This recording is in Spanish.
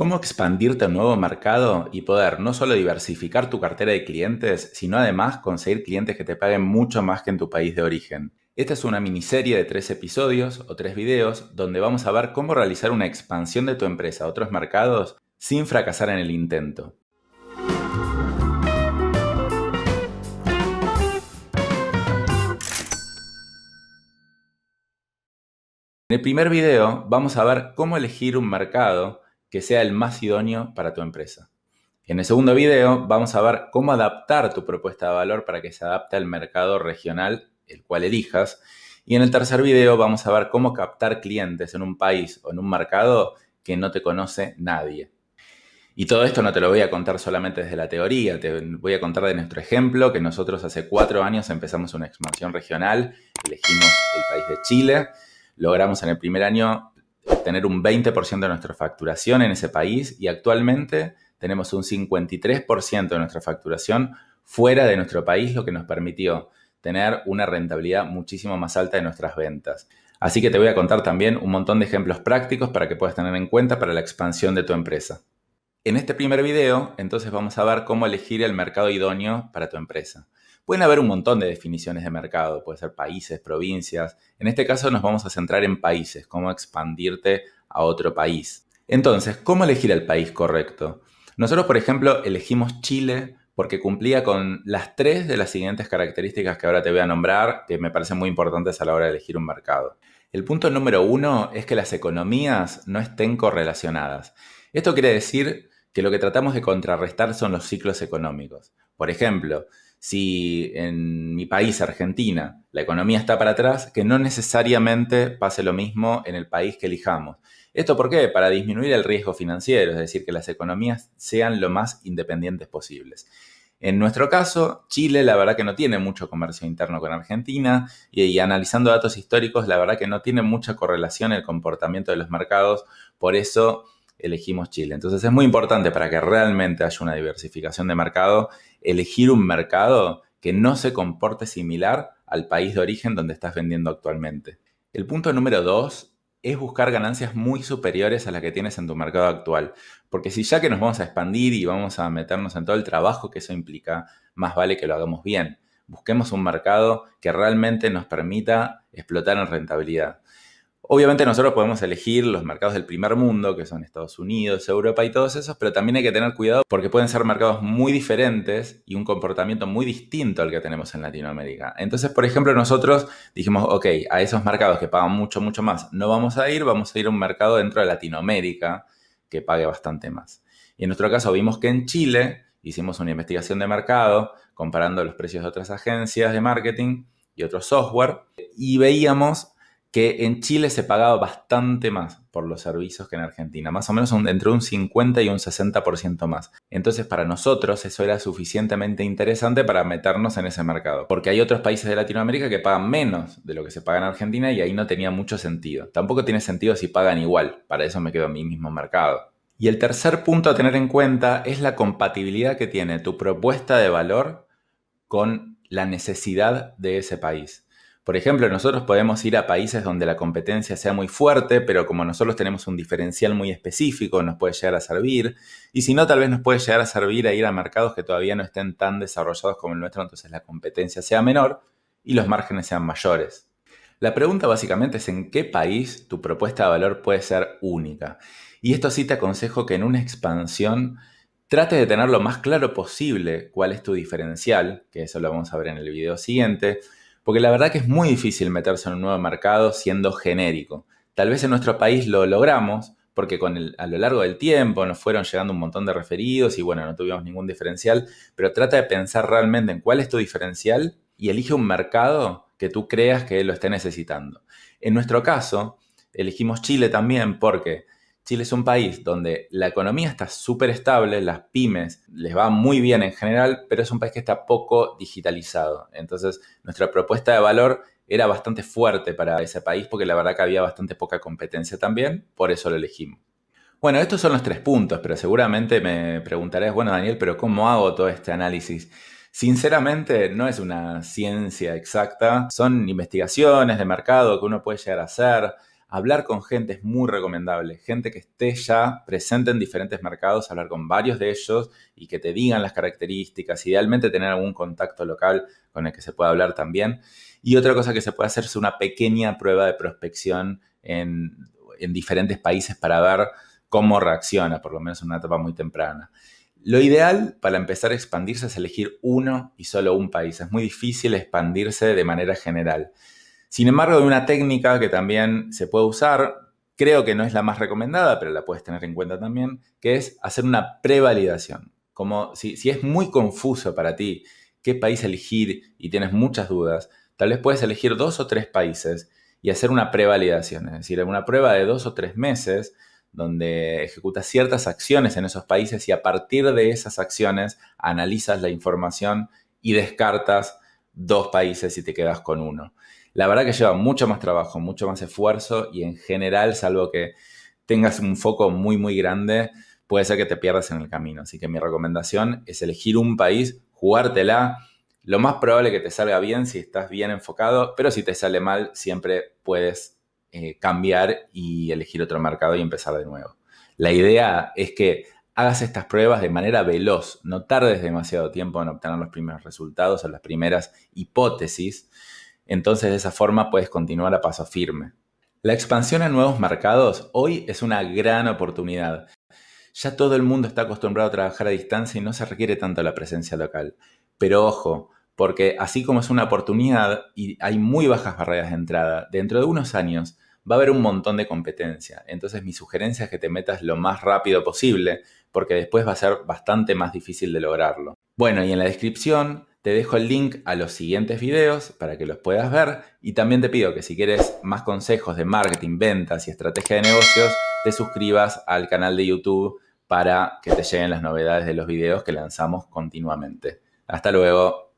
¿Cómo expandirte a un nuevo mercado y poder no solo diversificar tu cartera de clientes, sino además conseguir clientes que te paguen mucho más que en tu país de origen? Esta es una miniserie de tres episodios o tres videos donde vamos a ver cómo realizar una expansión de tu empresa a otros mercados sin fracasar en el intento. En el primer video vamos a ver cómo elegir un mercado que sea el más idóneo para tu empresa. En el segundo video vamos a ver cómo adaptar tu propuesta de valor para que se adapte al mercado regional el cual elijas. Y en el tercer video vamos a ver cómo captar clientes en un país o en un mercado que no te conoce nadie. Y todo esto no te lo voy a contar solamente desde la teoría, te voy a contar de nuestro ejemplo, que nosotros hace cuatro años empezamos una expansión regional, elegimos el país de Chile, logramos en el primer año tener un 20% de nuestra facturación en ese país y actualmente tenemos un 53% de nuestra facturación fuera de nuestro país, lo que nos permitió tener una rentabilidad muchísimo más alta de nuestras ventas. Así que te voy a contar también un montón de ejemplos prácticos para que puedas tener en cuenta para la expansión de tu empresa. En este primer video, entonces vamos a ver cómo elegir el mercado idóneo para tu empresa. Pueden haber un montón de definiciones de mercado, puede ser países, provincias. En este caso nos vamos a centrar en países, cómo expandirte a otro país. Entonces, ¿cómo elegir el país correcto? Nosotros, por ejemplo, elegimos Chile porque cumplía con las tres de las siguientes características que ahora te voy a nombrar, que me parecen muy importantes a la hora de elegir un mercado. El punto número uno es que las economías no estén correlacionadas. Esto quiere decir que lo que tratamos de contrarrestar son los ciclos económicos. Por ejemplo, si en mi país, Argentina, la economía está para atrás, que no necesariamente pase lo mismo en el país que elijamos. ¿Esto por qué? Para disminuir el riesgo financiero, es decir, que las economías sean lo más independientes posibles. En nuestro caso, Chile la verdad que no tiene mucho comercio interno con Argentina y, analizando datos históricos, la verdad que no tiene mucha correlación el comportamiento de los mercados, por eso elegimos Chile. Entonces es muy importante para que realmente haya una diversificación de mercado, elegir un mercado que no se comporte similar al país de origen donde estás vendiendo actualmente. El punto número dos es buscar ganancias muy superiores a las que tienes en tu mercado actual. Porque si ya que nos vamos a expandir y vamos a meternos en todo el trabajo que eso implica, más vale que lo hagamos bien. Busquemos un mercado que realmente nos permita explotar en rentabilidad. Obviamente nosotros podemos elegir los mercados del primer mundo, que son Estados Unidos, Europa y todos esos, pero también hay que tener cuidado porque pueden ser mercados muy diferentes y un comportamiento muy distinto al que tenemos en Latinoamérica. Entonces, por ejemplo, nosotros dijimos, ok, a esos mercados que pagan mucho, mucho más, no vamos a ir, vamos a ir a un mercado dentro de Latinoamérica que pague bastante más. Y en nuestro caso vimos que en Chile hicimos una investigación de mercado comparando los precios de otras agencias de marketing y otros software y veíamos que en Chile se pagaba bastante más por los servicios que en Argentina, más o menos entre un 50 y un 60% más. Entonces para nosotros eso era suficientemente interesante para meternos en ese mercado, porque hay otros países de Latinoamérica que pagan menos de lo que se paga en Argentina y ahí no tenía mucho sentido. Tampoco tiene sentido si pagan igual, para eso me quedo en mi mismo mercado. Y el tercer punto a tener en cuenta es la compatibilidad que tiene tu propuesta de valor con la necesidad de ese país. Por ejemplo, nosotros podemos ir a países donde la competencia sea muy fuerte, pero como nosotros tenemos un diferencial muy específico, nos puede llegar a servir. Y si no, tal vez nos puede llegar a servir a ir a mercados que todavía no estén tan desarrollados como el nuestro, entonces la competencia sea menor y los márgenes sean mayores. La pregunta básicamente es en qué país tu propuesta de valor puede ser única. Y esto sí te aconsejo que en una expansión trate de tener lo más claro posible cuál es tu diferencial, que eso lo vamos a ver en el video siguiente porque la verdad que es muy difícil meterse en un nuevo mercado siendo genérico. Tal vez en nuestro país lo logramos, porque con a lo largo del tiempo nos fueron llegando un montón de referidos y bueno, no tuvimos ningún diferencial, pero trata de pensar realmente en cuál es tu diferencial y elige un mercado que tú creas que lo esté necesitando. En nuestro caso, elegimos Chile también porque Chile es un país donde la economía está súper estable, las pymes les va muy bien en general, pero es un país que está poco digitalizado. Entonces, nuestra propuesta de valor era bastante fuerte para ese país porque la verdad que había bastante poca competencia también, por eso lo elegimos. Bueno, estos son los tres puntos, pero seguramente me preguntarás, bueno Daniel, pero ¿cómo hago todo este análisis? Sinceramente, no es una ciencia exacta, son investigaciones de mercado que uno puede llegar a hacer, hablar con gente es muy recomendable. Gente que esté ya presente en diferentes mercados, hablar con varios de ellos y que te digan las características. Idealmente tener algún contacto local con el que se pueda hablar también. Y otra cosa que se puede hacer es una pequeña prueba de prospección en, en diferentes países para ver cómo reacciona, por lo menos en una etapa muy temprana. Lo ideal para empezar a expandirse es elegir uno y solo un país. Es muy difícil expandirse de manera general. Sin embargo, hay una técnica que también se puede usar, creo que no es la más recomendada, pero la puedes tener en cuenta también, que es hacer una prevalidación. Como si, si es muy confuso para ti qué país elegir y tienes muchas dudas, tal vez puedes elegir dos o tres países y hacer una prevalidación, es decir, una prueba de dos o tres meses donde ejecutas ciertas acciones en esos países y a partir de esas acciones analizas la información y descartas dos países y te quedas con uno. La verdad que lleva mucho más trabajo, mucho más esfuerzo y en general, salvo que tengas un foco muy, muy grande, puede ser que te pierdas en el camino. Así que mi recomendación es elegir un país, jugártela. Lo más probable que te salga bien si estás bien enfocado, pero si te sale mal, siempre puedes eh, cambiar y elegir otro mercado y empezar de nuevo. La idea es que hagas estas pruebas de manera veloz, no tardes demasiado tiempo en obtener los primeros resultados o las primeras hipótesis. Entonces de esa forma puedes continuar a paso firme. La expansión a nuevos mercados hoy es una gran oportunidad. Ya todo el mundo está acostumbrado a trabajar a distancia y no se requiere tanto la presencia local. Pero ojo, porque así como es una oportunidad y hay muy bajas barreras de entrada, dentro de unos años va a haber un montón de competencia. Entonces mi sugerencia es que te metas lo más rápido posible, porque después va a ser bastante más difícil de lograrlo. Bueno, y en la descripción te dejo el link a los siguientes videos para que los puedas ver y también te pido que si quieres más consejos de marketing, ventas y estrategia de negocios, te suscribas al canal de YouTube para que te lleguen las novedades de los videos que lanzamos continuamente. Hasta luego.